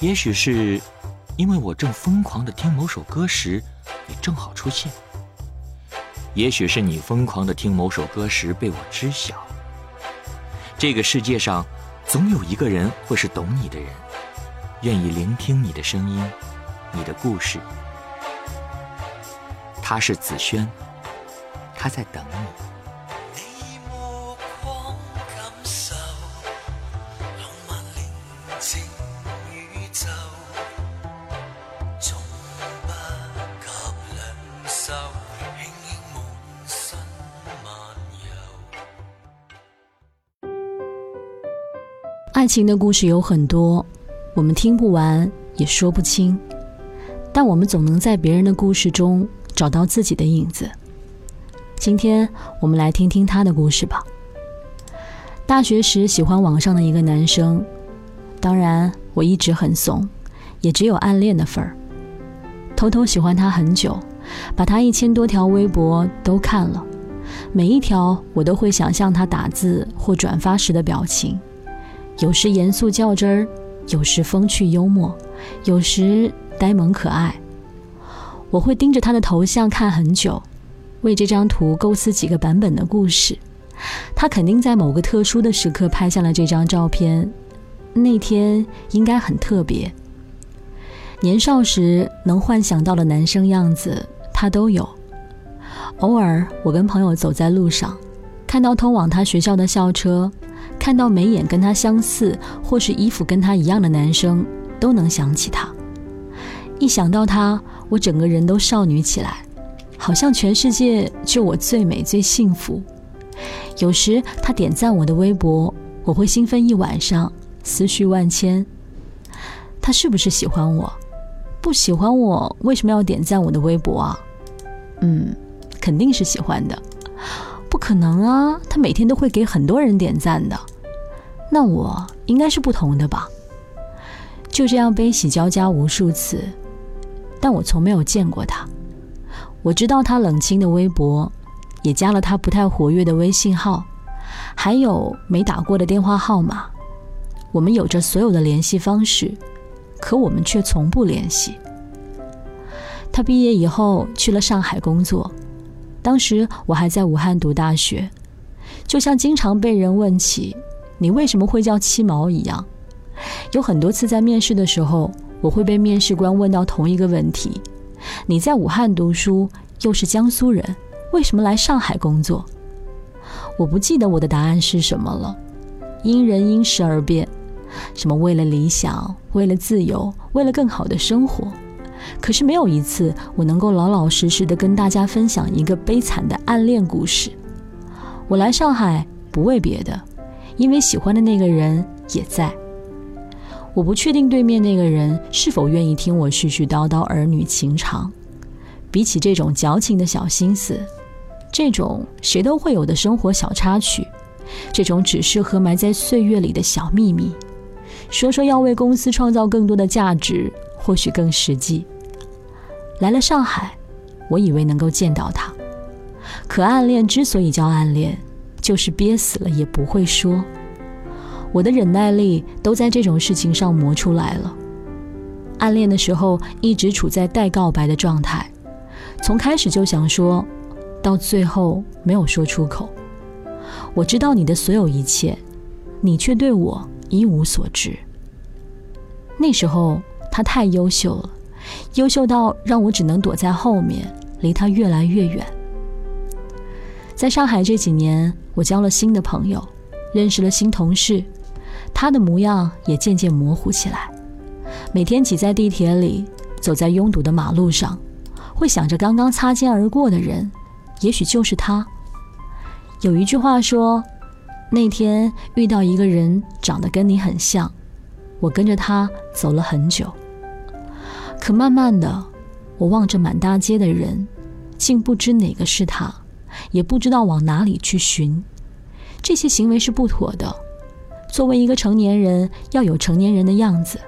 也许是因为我正疯狂的听某首歌时，你正好出现；也许是你疯狂的听某首歌时被我知晓。这个世界上，总有一个人会是懂你的人，愿意聆听你的声音，你的故事。他是子轩，他在等你。爱情的故事有很多，我们听不完也说不清，但我们总能在别人的故事中找到自己的影子。今天我们来听听他的故事吧。大学时喜欢网上的一个男生，当然我一直很怂，也只有暗恋的份儿。偷偷喜欢他很久，把他一千多条微博都看了，每一条我都会想象他打字或转发时的表情。有时严肃较真儿，有时风趣幽默，有时呆萌可爱。我会盯着他的头像看很久，为这张图构思几个版本的故事。他肯定在某个特殊的时刻拍下了这张照片，那天应该很特别。年少时能幻想到的男生样子，他都有。偶尔我跟朋友走在路上，看到通往他学校的校车。看到眉眼跟他相似，或是衣服跟他一样的男生，都能想起他。一想到他，我整个人都少女起来，好像全世界就我最美最幸福。有时他点赞我的微博，我会兴奋一晚上，思绪万千。他是不是喜欢我？不喜欢我，为什么要点赞我的微博啊？嗯，肯定是喜欢的。不可能啊，他每天都会给很多人点赞的。那我应该是不同的吧？就这样悲喜交加无数次，但我从没有见过他。我知道他冷清的微博，也加了他不太活跃的微信号，还有没打过的电话号码。我们有着所有的联系方式，可我们却从不联系。他毕业以后去了上海工作，当时我还在武汉读大学，就像经常被人问起。你为什么会叫七毛一样？有很多次在面试的时候，我会被面试官问到同一个问题：你在武汉读书，又是江苏人，为什么来上海工作？我不记得我的答案是什么了，因人因时而变，什么为了理想，为了自由，为了更好的生活。可是没有一次我能够老老实实的跟大家分享一个悲惨的暗恋故事。我来上海不为别的。因为喜欢的那个人也在，我不确定对面那个人是否愿意听我絮絮叨叨儿女情长。比起这种矫情的小心思，这种谁都会有的生活小插曲，这种只适合埋在岁月里的小秘密，说说要为公司创造更多的价值，或许更实际。来了上海，我以为能够见到他，可暗恋之所以叫暗恋。就是憋死了也不会说，我的忍耐力都在这种事情上磨出来了。暗恋的时候一直处在待告白的状态，从开始就想说，到最后没有说出口。我知道你的所有一切，你却对我一无所知。那时候他太优秀了，优秀到让我只能躲在后面，离他越来越远。在上海这几年，我交了新的朋友，认识了新同事，他的模样也渐渐模糊起来。每天挤在地铁里，走在拥堵的马路上，会想着刚刚擦肩而过的人，也许就是他。有一句话说，那天遇到一个人长得跟你很像，我跟着他走了很久。可慢慢的，我望着满大街的人，竟不知哪个是他。也不知道往哪里去寻，这些行为是不妥的。作为一个成年人，要有成年人的样子。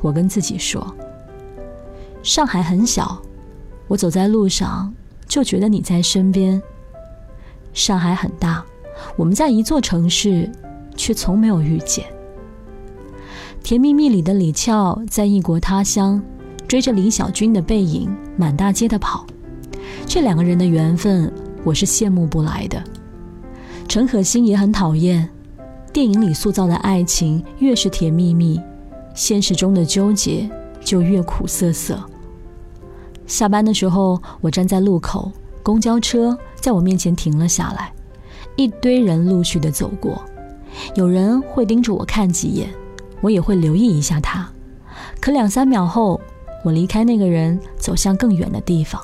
我跟自己说。上海很小，我走在路上就觉得你在身边。上海很大，我们在一座城市，却从没有遇见。甜蜜蜜里的李俏在异国他乡，追着李小军的背影满大街的跑。这两个人的缘分，我是羡慕不来的。陈可辛也很讨厌，电影里塑造的爱情越是甜蜜蜜，现实中的纠结就越苦涩涩。下班的时候，我站在路口，公交车在我面前停了下来，一堆人陆续的走过，有人会盯着我看几眼。我也会留意一下他，可两三秒后，我离开那个人，走向更远的地方。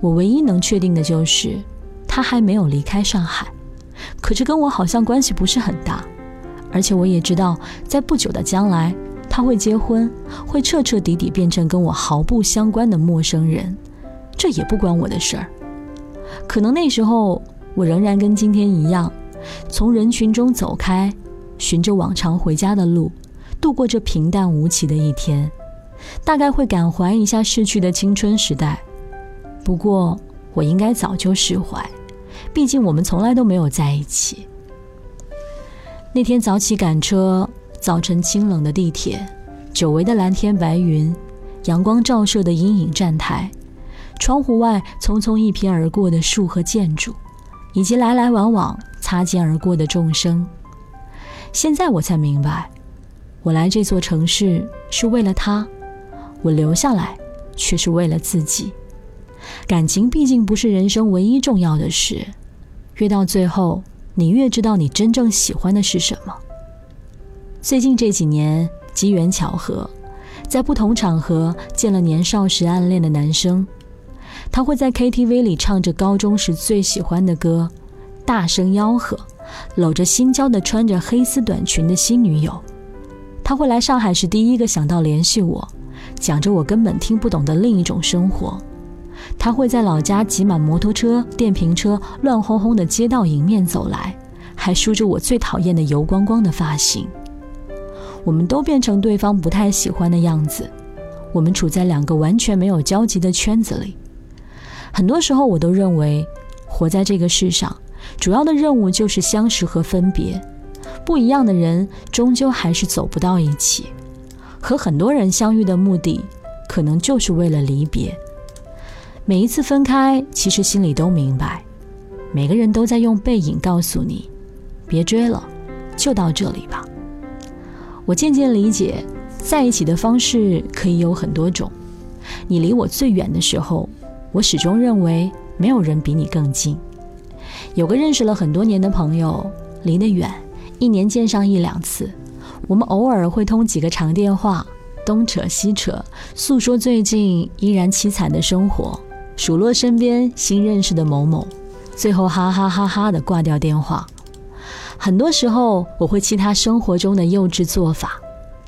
我唯一能确定的就是，他还没有离开上海，可这跟我好像关系不是很大。而且我也知道，在不久的将来，他会结婚，会彻彻底底变成跟我毫不相关的陌生人，这也不关我的事儿。可能那时候，我仍然跟今天一样，从人群中走开。循着往常回家的路，度过这平淡无奇的一天，大概会感怀一下逝去的青春时代。不过，我应该早就释怀，毕竟我们从来都没有在一起。那天早起赶车，早晨清冷的地铁，久违的蓝天白云，阳光照射的阴影站台，窗户外匆匆一瞥而过的树和建筑，以及来来往往擦肩而过的众生。现在我才明白，我来这座城市是为了他，我留下来却是为了自己。感情毕竟不是人生唯一重要的事，越到最后，你越知道你真正喜欢的是什么。最近这几年，机缘巧合，在不同场合见了年少时暗恋的男生，他会在 KTV 里唱着高中时最喜欢的歌，大声吆喝。搂着新交的穿着黑丝短裙的新女友，他会来上海时第一个想到联系我，讲着我根本听不懂的另一种生活。他会在老家挤满摩托车、电瓶车、乱哄哄的街道迎面走来，还梳着我最讨厌的油光光的发型。我们都变成对方不太喜欢的样子，我们处在两个完全没有交集的圈子里。很多时候，我都认为，活在这个世上。主要的任务就是相识和分别，不一样的人终究还是走不到一起。和很多人相遇的目的，可能就是为了离别。每一次分开，其实心里都明白，每个人都在用背影告诉你：别追了，就到这里吧。我渐渐理解，在一起的方式可以有很多种。你离我最远的时候，我始终认为没有人比你更近。有个认识了很多年的朋友，离得远，一年见上一两次。我们偶尔会通几个长电话，东扯西扯，诉说最近依然凄惨的生活，数落身边新认识的某某，最后哈哈哈哈的挂掉电话。很多时候我会气他生活中的幼稚做法，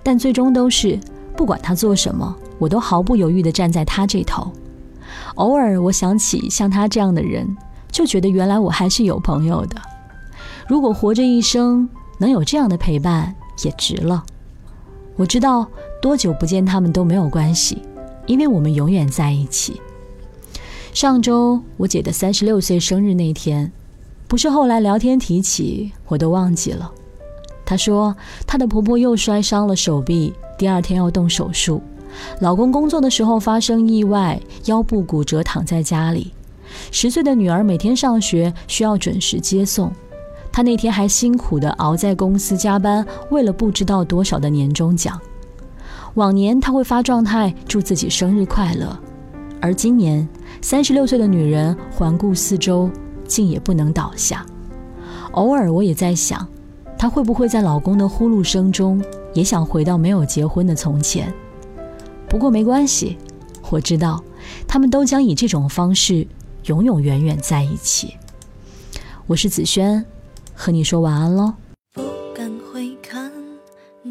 但最终都是不管他做什么，我都毫不犹豫地站在他这头。偶尔我想起像他这样的人。就觉得原来我还是有朋友的。如果活着一生能有这样的陪伴，也值了。我知道多久不见他们都没有关系，因为我们永远在一起。上周我姐的三十六岁生日那天，不是后来聊天提起，我都忘记了。她说她的婆婆又摔伤了手臂，第二天要动手术。老公工作的时候发生意外，腰部骨折，躺在家里。十岁的女儿每天上学需要准时接送，她那天还辛苦地熬在公司加班，为了不知道多少的年终奖。往年她会发状态祝自己生日快乐，而今年三十六岁的女人环顾四周，竟也不能倒下。偶尔我也在想，她会不会在老公的呼噜声中，也想回到没有结婚的从前？不过没关系，我知道，他们都将以这种方式。永永远远在一起。我是子轩，和你说晚安喽。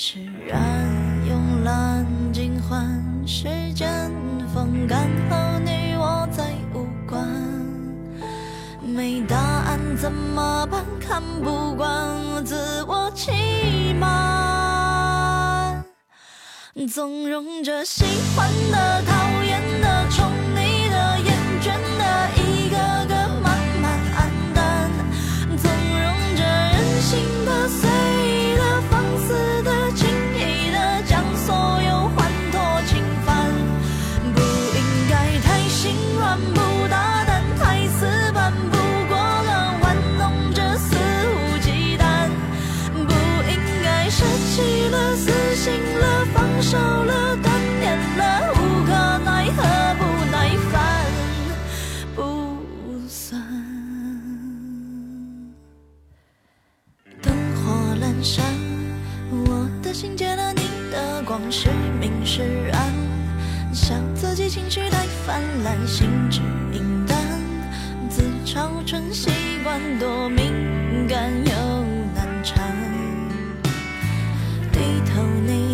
释然慵懒尽欢时间风干后你我再无关？没答案怎么办看不惯我自我欺瞒。纵容着喜欢的讨低头你